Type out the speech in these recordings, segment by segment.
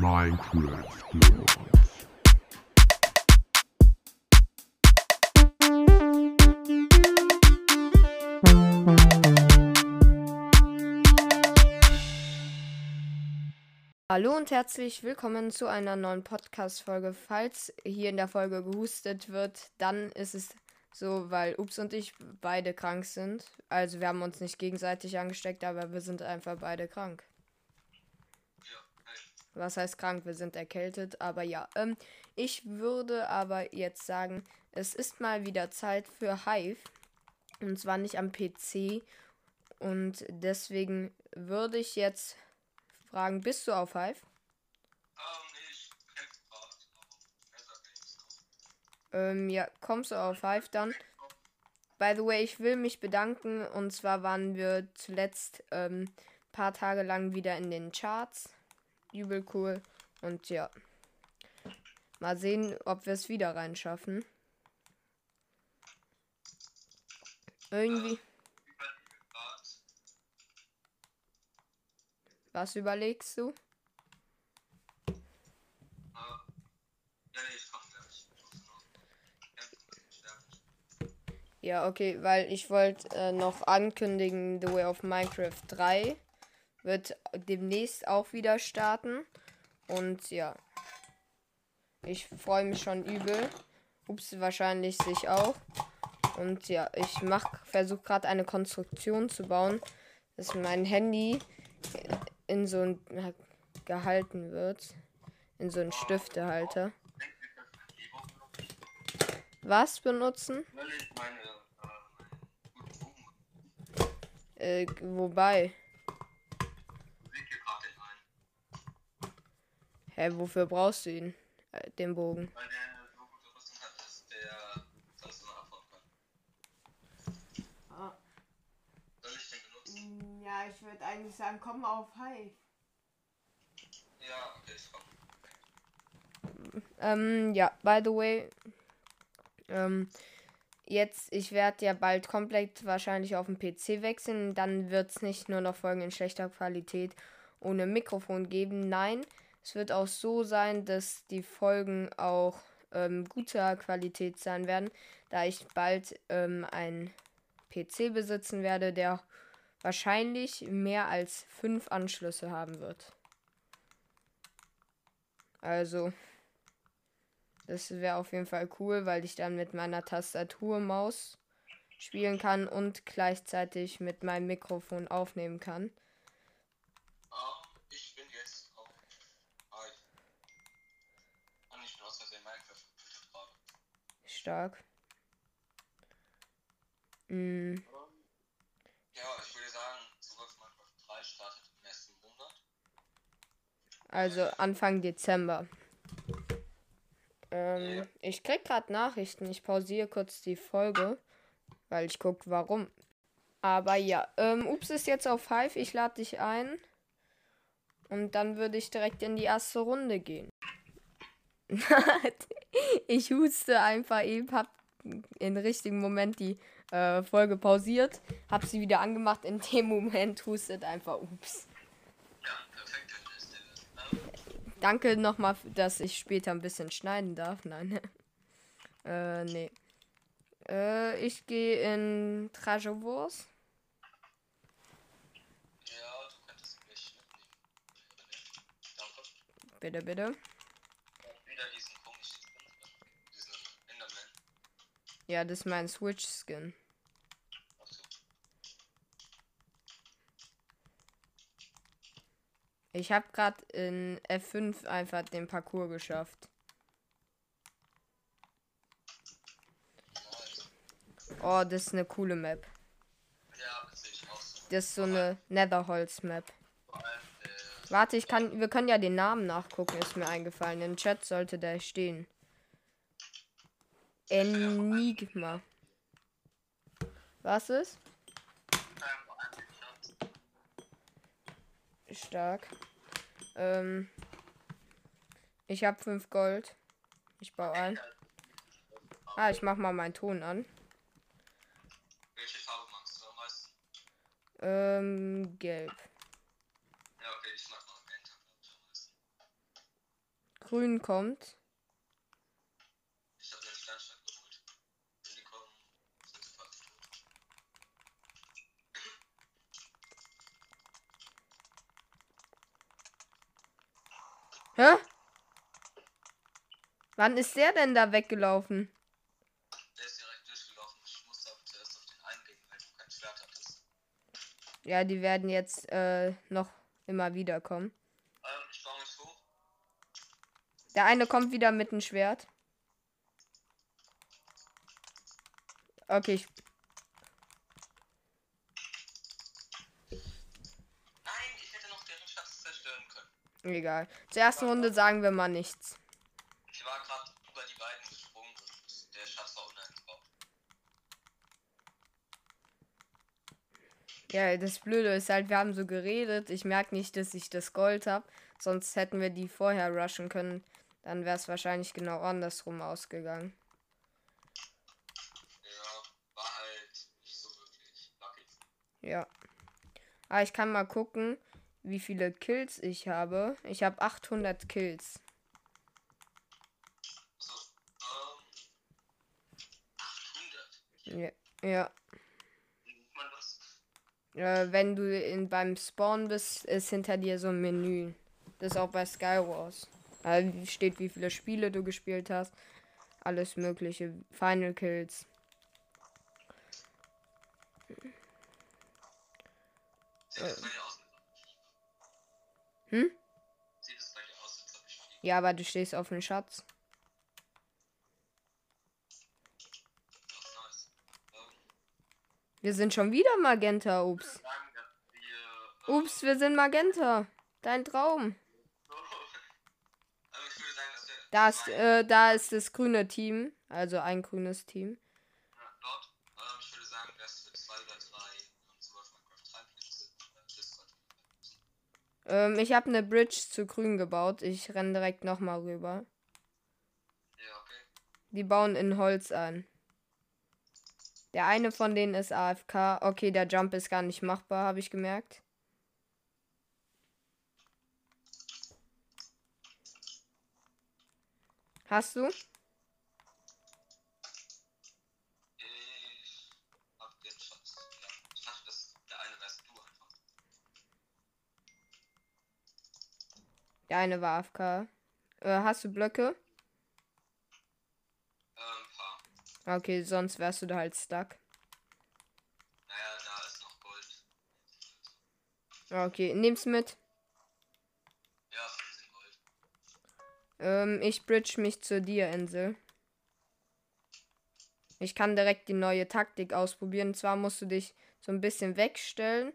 Minecraft Girls. Hallo und herzlich willkommen zu einer neuen Podcast-Folge. Falls hier in der Folge gehustet wird, dann ist es so, weil Ups und ich beide krank sind. Also wir haben uns nicht gegenseitig angesteckt, aber wir sind einfach beide krank. Was heißt krank? Wir sind erkältet, aber ja. Ähm, ich würde aber jetzt sagen, es ist mal wieder Zeit für Hive. Und zwar nicht am PC. Und deswegen würde ich jetzt fragen, bist du auf Hive? Ähm, ja, kommst du auf Hive dann? By the way, ich will mich bedanken. Und zwar waren wir zuletzt ähm, paar Tage lang wieder in den Charts. Übel cool. Und ja. Mal sehen, ob wir es wieder reinschaffen. Irgendwie. Was überlegst du? Ja, okay, weil ich wollte äh, noch ankündigen, The Way of Minecraft 3 wird demnächst auch wieder starten. Und ja, ich freue mich schon übel. Ups, wahrscheinlich sich auch. Und ja, ich mach, versuche gerade eine Konstruktion zu bauen, dass mein Handy in so ein gehalten wird. In so einen Stiftehalter. Was benutzen? Äh, wobei? Hä, wofür brauchst du ihn? Äh, den Bogen. Weil der so gute Rüstung hat, dass der das so abhauen kann. Ah. Soll ich den benutzen? Ja, ich würde eigentlich sagen, komm auf Hive. Ja, okay, ich komm. Ähm, ja, by the way, ähm, jetzt, ich werde ja bald komplett wahrscheinlich auf den PC wechseln. Dann wird es nicht nur noch Folgen in schlechter Qualität ohne Mikrofon geben. Nein, es wird auch so sein, dass die Folgen auch ähm, guter Qualität sein werden, da ich bald ähm, einen PC besitzen werde, der wahrscheinlich mehr als fünf Anschlüsse haben wird. Also, das wäre auf jeden Fall cool, weil ich dann mit meiner Tastatur Maus spielen kann und gleichzeitig mit meinem Mikrofon aufnehmen kann. Ah, ich bin jetzt auf. Ah, ich. Ah, ich bin aus Versehen Minecraft getötet gerade. Stark. Mm, Ja, ich würde sagen, Minecraft 3 startet im nächsten Monat. also Anfang Dezember. Ähm, ich krieg gerade Nachrichten. Ich pausiere kurz die Folge, weil ich guck, warum. Aber ja, ähm, Ups ist jetzt auf Hive. Ich lade dich ein. Und dann würde ich direkt in die erste Runde gehen. ich huste einfach eben, hab im richtigen Moment die äh, Folge pausiert, hab sie wieder angemacht. In dem Moment hustet einfach Ups. Ja, perfekt, Danke nochmal, dass ich später ein bisschen schneiden darf. Nein. äh, nee. Äh, ich gehe in Trajovors. ja, du könntest mich mitnehmen. Danke. Bitte, bitte. Ja, das ist mein Switch-Skin. Ich habe gerade in F5 einfach den Parcours geschafft. Oh, das ist eine coole Map. Das ist so eine Netherholz-Map. Der. Warte, ich kann, wir können ja den Namen nachgucken, ist mir eingefallen. Im Chat sollte der stehen. Enigma. Was ist? Stark. Ähm, ich habe 5 Gold. Ich baue ein. Ah, ich mach mal meinen Ton an. Welche Farbe magst du am? Ähm, gelb. Ja, okay, ich mag noch grün kommt. Ich habe den Steinschlag geholt. Wenn die kommen, sind sie fast tot. Hä? Wann ist der denn da weggelaufen? Der ist direkt durchgelaufen. Ich musste aber zuerst auf den eingehen, weil du kein Schwert hattest. Ja, die werden jetzt äh, noch immer wieder kommen. Ähm, ich baue mich hoch. Der eine kommt wieder mit dem Schwert. Okay, ich, Nein, ich hätte noch deren Schatz zerstören können. Egal. Zur ersten Runde sagen wir mal nichts. Ich war gerade über die beiden gesprungen und der Schatz war uneingebaut. Ja, das Blöde ist halt, wir haben so geredet. Ich merke nicht, dass ich das Gold habe. Sonst hätten wir die vorher rushen können. Dann wäre es wahrscheinlich genau andersrum ausgegangen. Ja, war halt nicht so wirklich lucky. Ja. Aber ich kann mal gucken, wie viele Kills ich habe. Ich habe 800 Kills. So, ähm. 800. Ja. Äh, wenn du in, beim Spawn bist, ist hinter dir so ein Menü. Das ist auch bei Skywars. Äh, steht, wie viele Spiele du gespielt hast. Alles mögliche. Final Kills. Das aus? Hm? Sieht es bei dir aus, als ob ich? Ja, aber du stehst auf dem Schatz. Das. Ähm, Wir sind schon wieder Magenta. Ups. äh, Ups, wir sind Magenta. Dein Traum. Also ich würde sagen, dass wir. Da ist, zwei- äh, da ist das grüne Team. Also ein grünes Team. Ja, dort. Ähm, ich würde sagen, dass wir zwei oder drei ähm, so auf Minecraft 3 Plätze. Äh, das sollten wir wissen. Ähm, ich habe eine Bridge zu grün gebaut. Ich renne direkt nochmal rüber. Ja, okay. Die bauen in Holz an. Der eine von denen ist AFK. Okay, der Jump ist gar nicht machbar, habe ich gemerkt. Hast du? Der eine war AFK. Äh, hast du Blöcke? Paar. Okay, sonst wärst du da halt stuck. Naja, da ist noch Gold. Okay, nimm's mit. Ja, 15 Gold. Ähm, ich bridge mich zur dir, Insel. Ich kann direkt die neue Taktik ausprobieren. Und zwar musst du dich so ein bisschen wegstellen,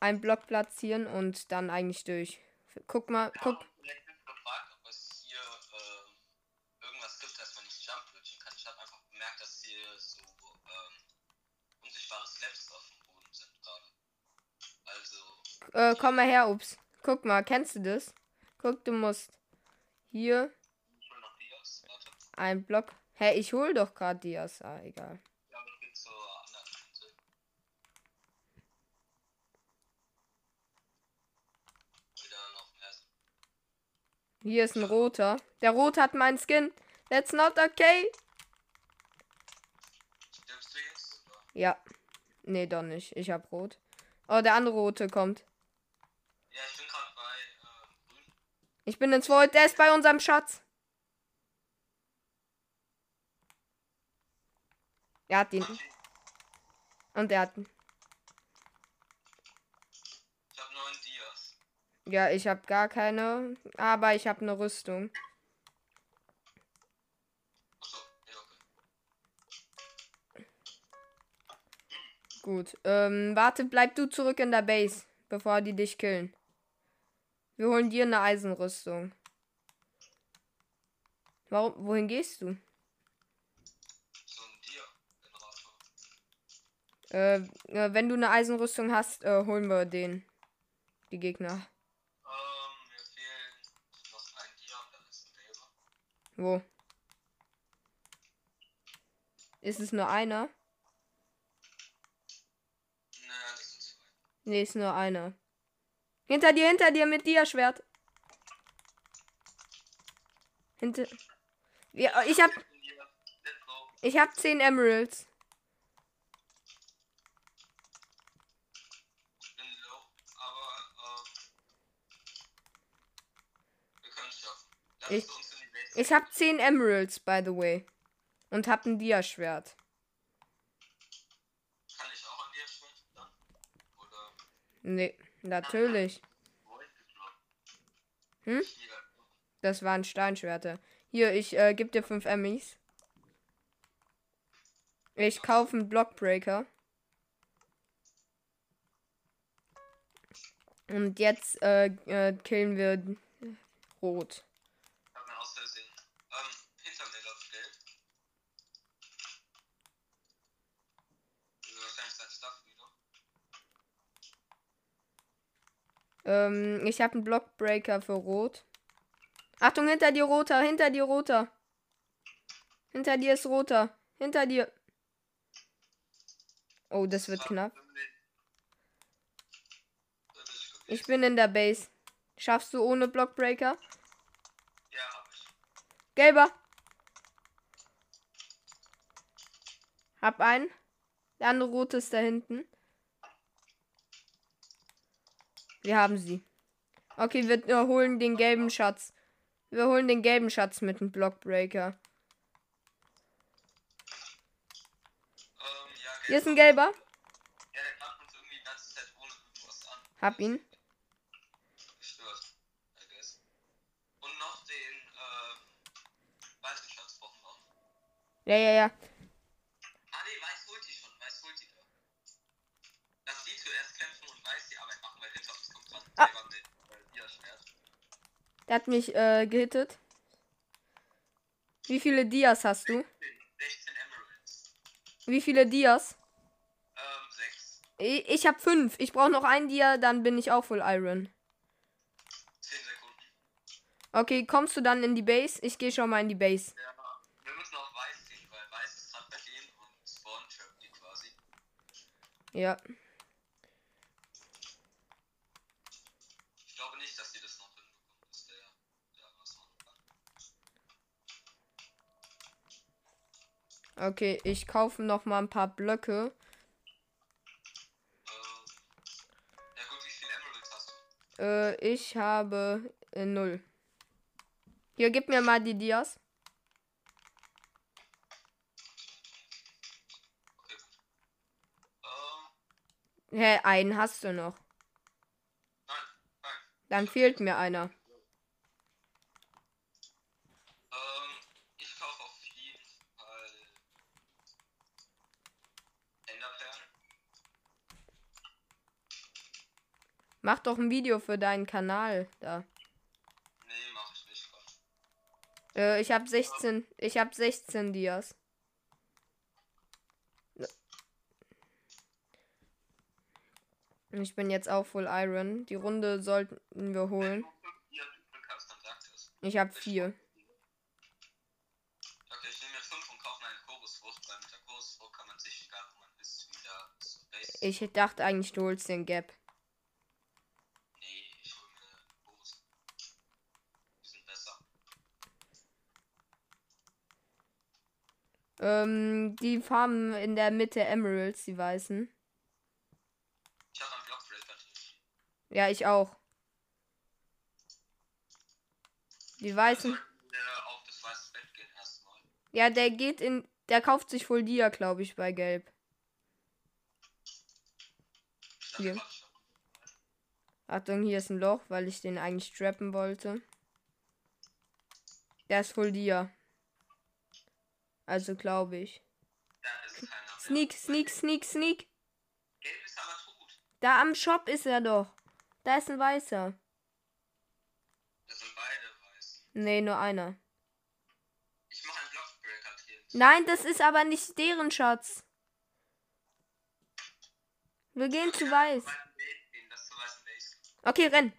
einen Block platzieren und dann eigentlich durch. Guck mal, Ja, guck. vielleicht gefragt, ob es hier ähm, irgendwas gibt, dass man nicht Jump kann. Ich habe einfach bemerkt, dass hier so ähm, unsichtbare Slaps auf dem Boden sind gerade. Also, Äh, komm mal her, ups. Guck mal, kennst du das? Guck, du musst hier ich hol noch Dias. Ein Block. Hä, ich hol doch gerade Dias. Ah, egal. Ja, aber ich bin zur anderen Insel. Wieder noch mehr. Hier ist ein roter. Der rote hat meinen Skin. That's not okay. Stimmst du jetzt? Oder? Ja. Nee, doch nicht. Ich hab rot. Oh, der andere rote kommt. Ja, ich bin gerade bei äh. Ich bin ins Void. Der ist bei unserem Schatz. Er hat ihn. Und er hat ihn. Ich habe neun Dias. Ja, ich habe gar keine. Aber ich habe eine Rüstung. Gut. Ähm, warte, bleib du zurück in der Base, bevor die dich killen. Wir holen dir eine Eisenrüstung. Warum, wohin gehst du? Äh, äh, wenn du eine Eisenrüstung hast, äh, holen wir den. Die Gegner. Wo? Ist es nur einer? Ne, das sind zwei. Nee, ist nur einer. Hinter dir, hinter dir mit dir, Schwert. Hinter. Ja, ich hab, ich hab 10 Emeralds. Ich Ich- es uns in die Base. Ich hab 10 Emeralds, by the way. Und hab ein Dia-Schwert. Kann ich auch dir schwimmen dann? Oder Nee, natürlich. Hm? Das waren Steinschwerter. Hier, ich äh, geb dir 5 Emmys. Ich kaufe einen Blockbreaker. Und jetzt äh, äh, killen wir Rot. Ich hab mir aus Versehen. Ähm, hinter mir läuft gelb. Also wahrscheinlich sein Stuff wieder. Ähm, ich habe einen Blockbreaker für Rot. Achtung, hinter dir roter, hinter dir roter. Hinter dir ist roter. Hinter dir. Oh, das wird knapp. Ich bin in der Base. Schaffst du ohne Blockbreaker? Ja, hab ich. Gelber. Hab einen. Der andere rote ist da hinten. Wir haben sie. Okay, wir holen den gelben Schatz. Wir holen den gelben Schatz mit dem Blockbreaker. Ähm. Hier ist ein gelber. Ja, der macht uns irgendwie die ganze Zeit ohne irgendwas an. Hab ihn. Und noch den, äh, wir auch. Ja, ja, ja. Ah, nee, Weiß holt die schon. Weiß holt die da. Lass die zuerst kämpfen und Weiß die Arbeit machen, weil hinter uns kommt dran. Ah. Der war mit, äh, ihr Schwert. Der hat mich äh, gehittet. Wie viele Dias hast du? 16 Emeralds. Wie viele Dias? Ähm, 6. Ich, ich hab fünf. Ich brauche noch ein Dia, dann bin ich auch voll Iron. 10 Sekunden. Okay, kommst du dann in die Base? Ich gehe schon mal in die Base. Ja. Ja. Ich glaube nicht, dass die das noch hinbekommen, dass der, der was machen kann. Okay, ich kaufe noch mal ein paar Blöcke. Ähm, ja gut, wie viele Emeralds hast du? Äh, ich habe äh, null. Hier, gib mir mal die Dias. Okay. Ähm, Hä, einen hast du noch. nein, nein. Dann fehlt mir einer. Ähm, ich kaufe auf jeden Fall Enderperlen. Mach doch ein Video für deinen Kanal da. Nee, mach ich nicht. Äh, ich habe 16, ich habe 16 Dias. Ich bin jetzt auch Full Iron. Die Runde sollten wir holen. Ich habe vier. Okay, ich nehme mir fünf und kaufe mir eine Chorusfrucht, weil mit der Chorusfrucht kann man sich, egal wo man ist, wieder zur Base. Ich dachte eigentlich, du holst den Gap. Nee, ich hole mir eine Chorus. Die sind besser. Ähm, die farmen in der Mitte Emeralds, die weißen. Ich habe einen natürlich. Ja, ich auch. Die weißen. Weiße erstmal. Ja, der geht in. Der kauft sich voll Dia, glaube ich, bei Gelb. Schon. Achtung, hier ist ein Loch, weil ich den eigentlich trappen wollte. Der ist voll Dia. Also glaube ich. Keiner mehr. Sneak, sneak, sneak, sneak. Gelb ist aber tot. Da am Shop ist er doch. Da ist ein weißer. Das sind beide weiß. Nee, nur einer. Ich mache einen Blockbreaker hier. Nein, das ist aber nicht deren Schatz. Wir gehen zu weiß. Okay, renn.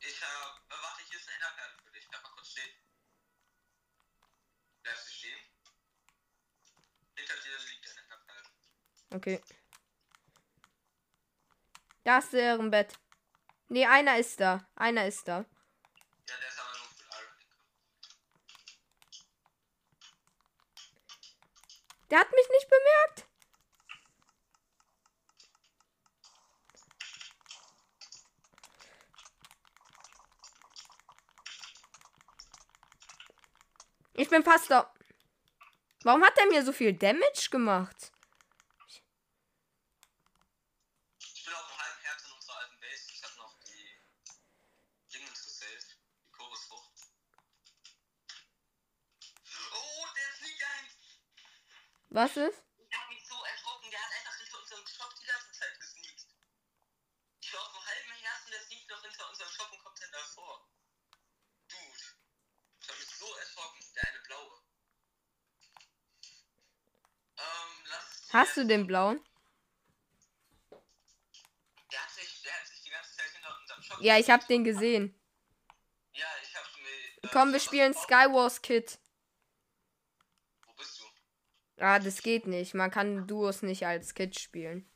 Ich hab. Äh, warte, hier ist eine Enderperle für dich. Bleib mal kurz stehen. Bleibst du stehen? Hinter dir liegt eine Enderperle. Okay. Da ist deren Bett. Nee, einer ist da. Einer ist da. Ja, der ist aber nur für. Der hat mich nicht bemerkt. Ich bin fast da. Warum hat er mir so viel Damage gemacht? Ich bin auf einem halben Herz in unserer alten Base. Ich hab noch die Dingens gesaved. Die Chorusfrucht. Oh, der ist nicht ein. Was ist? Ich hab mich so erschrocken. Der hat einfach hinter unserem Shop die ganze Zeit gesneakt. Ich war auf einem halben Herz und der sneakt noch hinter unserem Shop und kommt dann davor. Dude. Ich hab mich so erschrocken. Der eine blaue. Ähm, lass. Hast du den blauen? Der hat sich, der hat sich die ganze Zeit hinter unserem Shop. Ja, ich hab den gesehen. Ja, ich hab mir. äh, Komm, wir spielen Skywars Kid. Wo bist du? Ah, das geht nicht. Man kann Duos nicht als Kid spielen.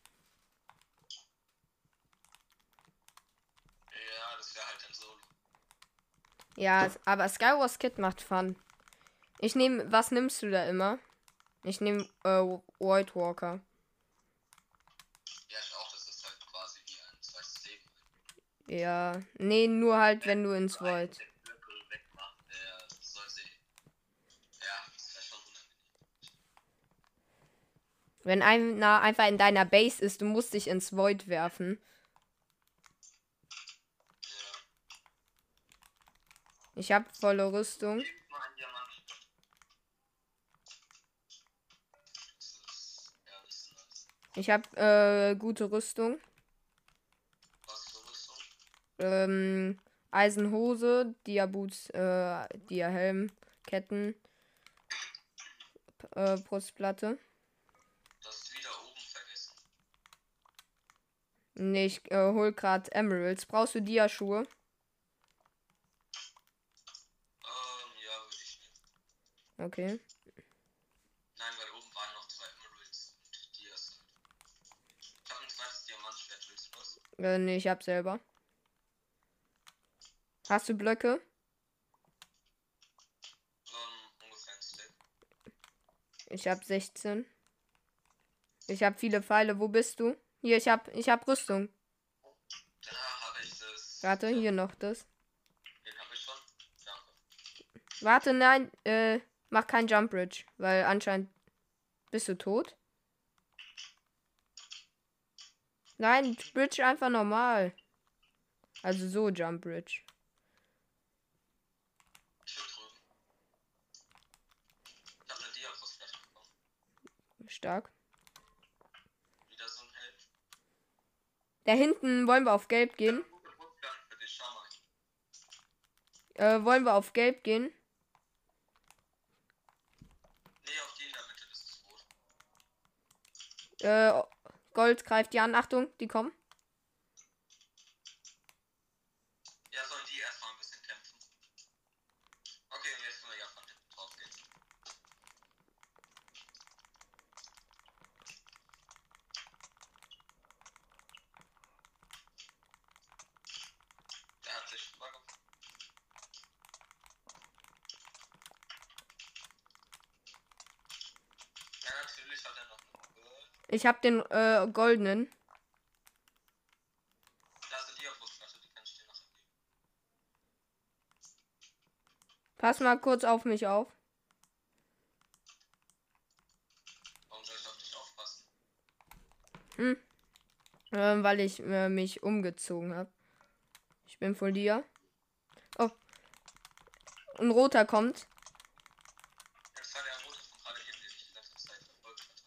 Ja, das wäre halt ein Solo. Ja, aber Skywars Kid macht Fun. Ich nehme, was nimmst du da immer? Ich nehme äh, White Walker. Ja, ich auch, das ist halt quasi wie ein zweites Leben. Ja, nee, nur halt, wenn du ins Void. Wenn einer einfach in deiner Base ist, du musst dich ins Void werfen. Ja. Ich habe volle Rüstung. Gib mal einen Diamant. Das ist. Ja, das ist nice. Ich habe äh, gute Rüstung. Was für Rüstung? Ähm, Eisenhose, Dia-Boots, äh, Dia-Helm, Ketten, äh, Brustplatte. Du hast wieder oben vergessen. Nee, ich äh, hol grad Emeralds. Brauchst du Dia-Schuhe? Ähm, ja, würde ich nehmen. Okay. Nein, weil oben waren noch zwei Emeralds und Dias halt. Ich habe ein zweites Diamantschwert, willst du was? Äh, nee, ich hab selber. Hast du Blöcke? Ähm. Ich hab 16. Ich hab viele Pfeile. Wo bist du? Hier, ich hab, ich hab Rüstung. Da habe ich das. Warte, hier noch das. Den habe ich schon. Danke. Warte, nein, äh, mach kein Jump Bridge, weil anscheinend bist du tot. Nein, Bridge einfach normal. Also so Jump Bridge. Stark. Wieder so ein Held. Da hinten wollen wir auf Gelb gehen. Äh, wollen wir auf Gelb gehen? Nee, auf die in der Mitte, das ist rot. Äh, Gold greift die an. Achtung, die kommen. Ja, sollen die erstmal ein bisschen kämpfen. Okay, und jetzt können wir ja von hinten drauf gehen. Der hat sich rübergebracht. Ja, natürlich hat er noch eine Gold. Ich hab den äh, goldenen. Pass mal kurz auf mich auf. Warum soll ich auf dich aufpassen? Ähm, weil ich äh, mich umgezogen habe. Ich bin vor dir. Oh. Ein roter kommt. Das war der Rote von gerade eben, den ich die ganze Zeit verfolgt hatte.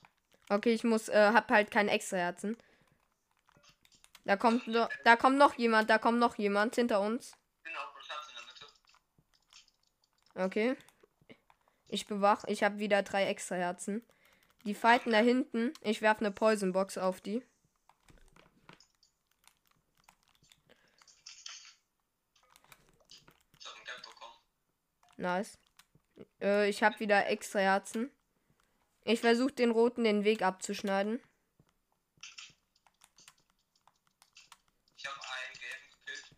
Okay, ich muss, äh, hab halt kein extra Herzen. Da kommt, no, da kommt noch jemand, da kommt noch jemand hinter uns. Okay. Ich bewach, ich habe wieder drei extra Herzen. Die fighten da hinten. Ich werf eine Poison Box auf die. Nice. Äh, ich habe wieder extra Herzen. Ich versuche den Roten den Weg abzuschneiden. Ich habe einen gelben gekillt.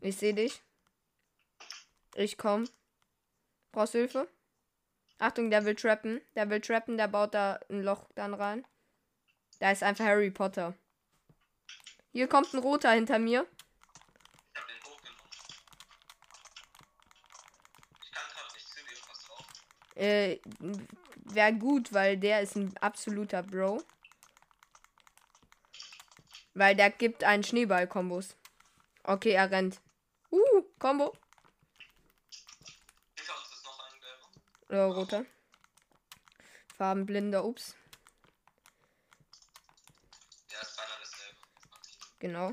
Ich sehe dich. Ich komm. Brauchst Hilfe? Achtung, der will trappen. Der will trappen, der baut da ein Loch dann rein. Da ist einfach Harry Potter. Hier kommt ein roter hinter mir. Ich hab den hochgenommen. Ich kann gerade nicht zu dir, pass auf. Äh, wäre gut, weil der ist ein absoluter Bro. Weil der gibt einen Schneeball-Kombos. Okay, er rennt. Uh, Combo. Äh, roter. Farbenblinder, ups. Der ist beinahe dasselbe. Genau.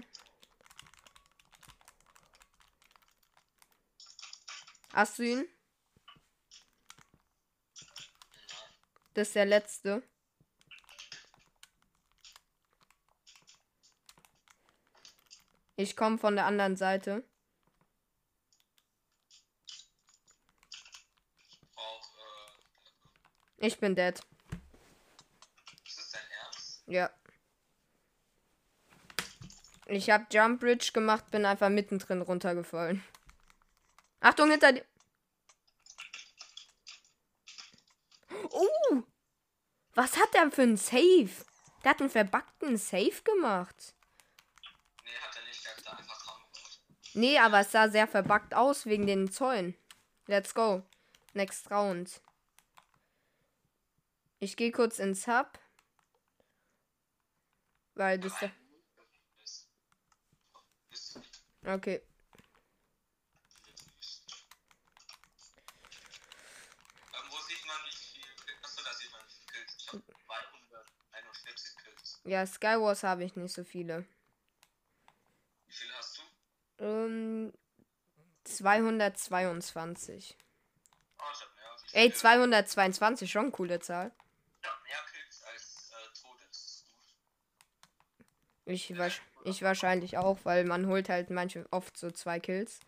Hast du ihn? Das ist der letzte. Ich komme von der anderen Seite. Ich bin dead. ist das dein Ernst? Ja. Ich habe Jump Bridge gemacht, bin einfach mittendrin runtergefallen. Achtung hinter dir. Oh! Was hat der für ein Save? Der hat einen verbackten Save gemacht. Nee, hat er nicht, der hat da einfach dran gebaut. Nee, aber es sah sehr verbuggt aus wegen den Zäunen. Let's go. Next round. Ich gehe kurz ins Hub. Weil das da. Okay. Ja, Skywars habe ich nicht so viele. Wie viel hast du? Ähm, 222. Oh, ich hab mehr. Ey, viel? 222, schon coole Zahl. Ich hab mehr Kills als äh, gut. Ich, wasch- ich wahrscheinlich auch, weil man holt halt manche oft so zwei Kills.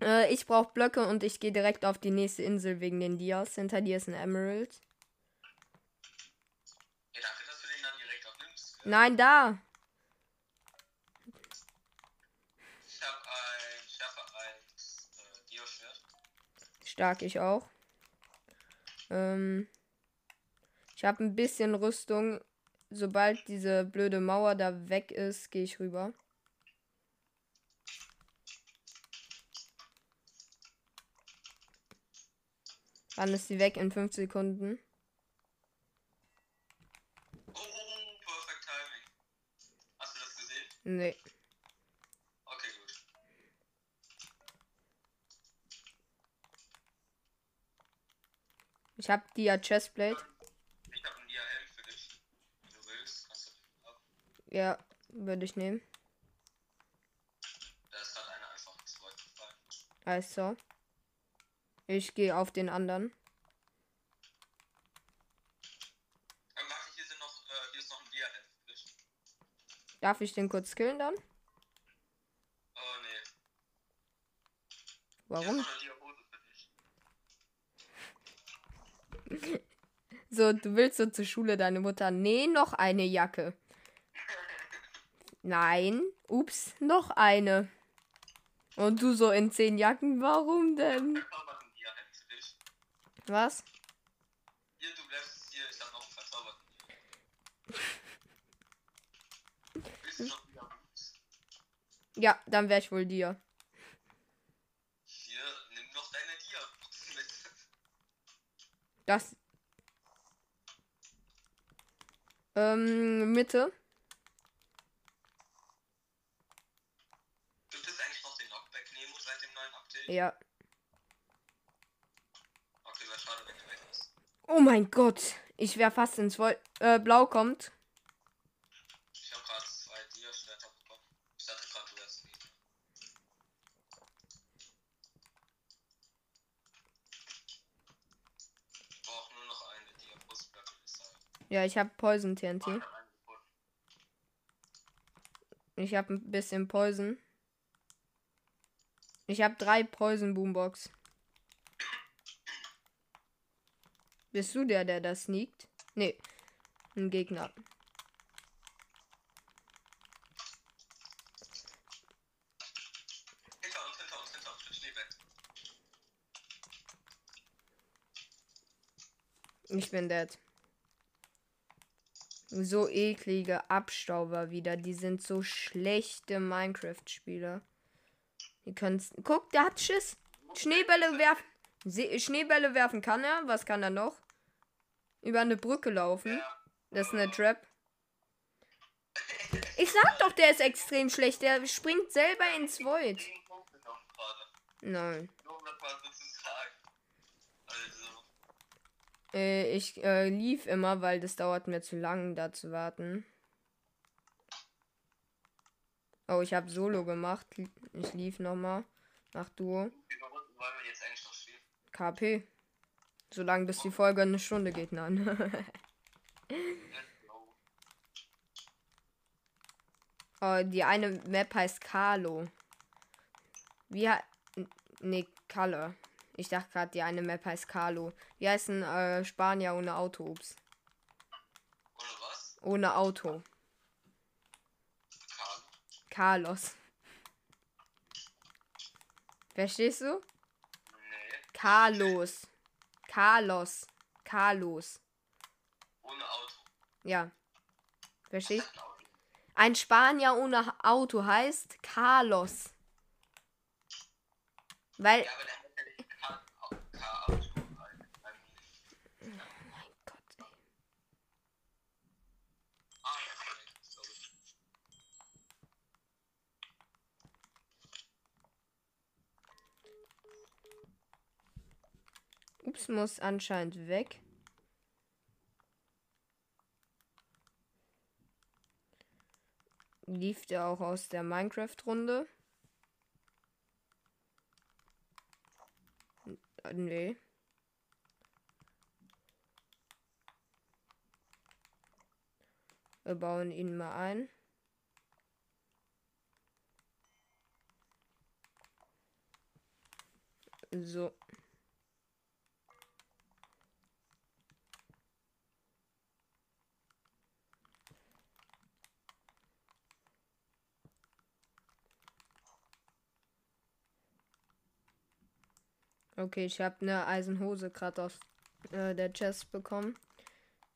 Äh, ich brauche Blöcke und ich gehe direkt auf die nächste Insel wegen den Dias. Hinter dir ist ein Emerald. Ja, danke, dass du den dann direkt auch nimmst. Nein, da. Ich hab ein Schärfer 1 äh, Dio-Schwert. Stark, ich auch. Ähm, ich habe ein bisschen Rüstung. Sobald diese blöde Mauer da weg ist, gehe ich rüber. Wann ist sie weg? In 5 Sekunden. Oh, oh, oh, perfect timing. Hast du das gesehen? Nee. Okay, gut. Ich habe Dia Chestplate. Ich hab einen Dia-Helm für dich. Wenn du willst, kannst du den haben. Ja, würde ich nehmen. Da ist gerade einer einfach ins Void gefallen. Also. Ich gehe auf den anderen. Ähm, warte, hier sind noch, äh, hier ist noch ein Dia-Helm für dich. Darf ich den kurz killen dann? Oh, nee. Warum? So, du willst so zur Schule deine Mutter. Nee, noch eine Jacke. Nein. Ups, noch eine. Und du so in zehn Jacken, warum denn? Was? Hier, du bleibst hier, ich hab noch einen verzauberten Dia. Willst du noch Dia-Boots? Ja, dann wär ich wohl dir. Hier, nimm noch deine mit. Das. Ähm, Mitte. Gibt es eigentlich noch den Knockback-Nemo seit dem neuen Update? Ja. Okay, wäre schade, wenn der weg ist. Oh mein Gott. Ich wär fast ins Vol äh, Blau kommt. Ja, ich habe Poison TNT. Ich habe ein bisschen Poison. Ich habe drei Poison Boombox. Bist du der, der das sneakt? Nee, ein Gegner. Ich bin dead. So eklige Abstauber wieder. Die sind so schlechte Minecraft-Spieler. Die können. Guck, der hat Schiss. Schneebälle werfen. Schneebälle werfen kann er. Was kann er noch? Über eine Brücke laufen. Das ist eine Trap. Ich sag doch, der ist extrem schlecht. Der springt selber ins Void. Nein. Äh, ich äh, lief immer, weil das dauert mir zu lang, da zu warten. Oh, ich habe Solo gemacht. Ich lief nochmal nach Duo. KP. Solange bis die Folge eine Stunde geht, nein. oh, die eine Map heißt Carlo. Wie heißt. Ne, Color. Ich dachte gerade, die eine Map heißt Carlo. Wie heißt ein äh, Spanier ohne Auto? Ups. Ohne was? Ohne Auto. Karl. Carlos. Verstehst du? Nee. Carlos. Carlos. Carlos. Ohne Auto. Ja. Verstehst? Ein Auto. Ein Spanier ohne Auto heißt Carlos. Weil. Ja, aber der hat ja nicht K- K-Auto. Mein Gott, ey. Ah, ja, sorry. Ups, muss anscheinend weg. Lief der auch aus der Minecraft-Runde? Äh, Nee. Wir bauen ihn mal ein. So. Okay, ich habe eine Eisenhose gerade aus äh, der Chest bekommen.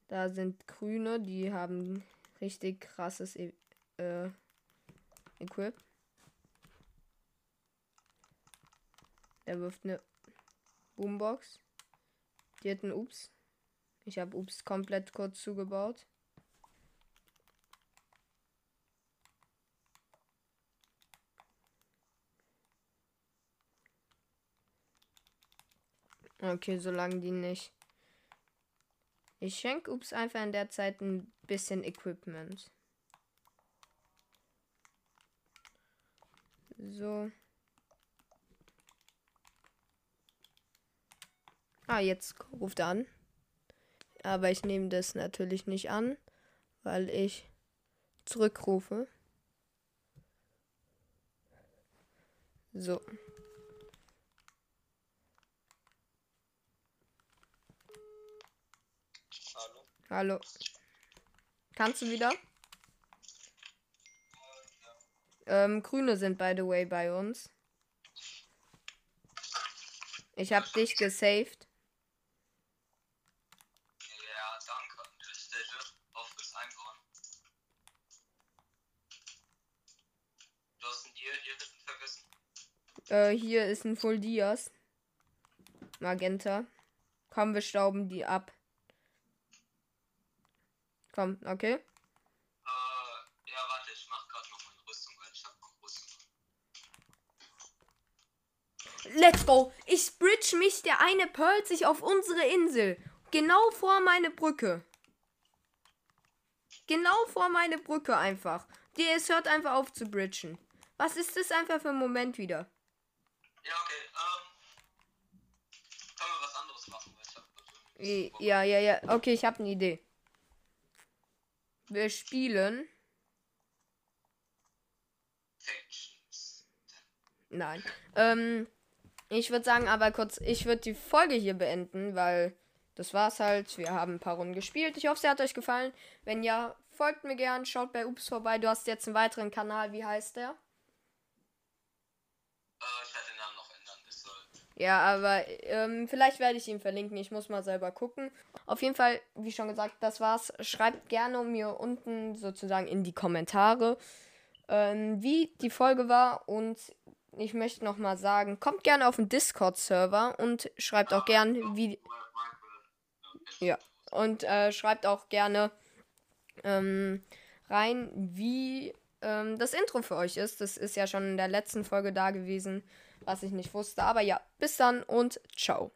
Da sind grüne, die haben richtig krasses e äh, Equip. Der wirft eine Boombox. Die hat einen Ups. Ich habe Ups komplett kurz zugebaut. Okay, solange die nicht. Ich schenke Ups einfach in der Zeit ein bisschen Equipment. So. Ah, jetzt ruft er an. Aber ich nehme das natürlich nicht an, weil ich zurückrufe. So. Hallo. Kannst du wieder? Ähm, Grüne sind by the way bei uns. Ich hab dich gesaved. Ja, danke an der Stelle. Auf fürs Einbauen. Du hast ein Deal hier hinten vergessen. Äh, hier ist ein Full Dias. Magenta. Komm, wir stauben die ab. Komm, okay. Äh, ja, warte, ich mach gerade noch meine Rüstung, weil ich hab noch Rüstung. Let's go. Ich bridge mich. Der eine pearlt sich auf unsere Insel. Genau vor meine Brücke. Genau vor meine Brücke einfach. Die, es hört einfach auf zu bridgen. Was ist das einfach für ein Moment wieder? Ja, okay, ähm. Können wir was anderes machen, grad. Ja, ja, ja. Okay, ich habe eine Idee. Wir spielen. Nein. Ähm, ich würde sagen, aber kurz, ich würde die Folge hier beenden, weil das war's halt. Wir haben ein paar Runden gespielt. Ich hoffe, sie hat euch gefallen. Wenn ja, folgt mir gern, schaut bei Ups vorbei. Du hast jetzt einen weiteren Kanal. Wie heißt der? Ja, aber ähm, vielleicht werde ich ihn verlinken. Ich muss mal selber gucken. Auf jeden Fall, wie schon gesagt, das war's. Schreibt gerne mir unten sozusagen in die Kommentare, ähm, wie die Folge war. Und ich möchte nochmal sagen, kommt gerne auf den Discord-Server und schreibt auch gerne, wie. Ja. Und äh, schreibt auch gerne ähm, rein, wie ähm, das Intro für euch ist. Das ist ja schon in der letzten Folge da gewesen was ich nicht wusste. Aber ja, bis dann und ciao.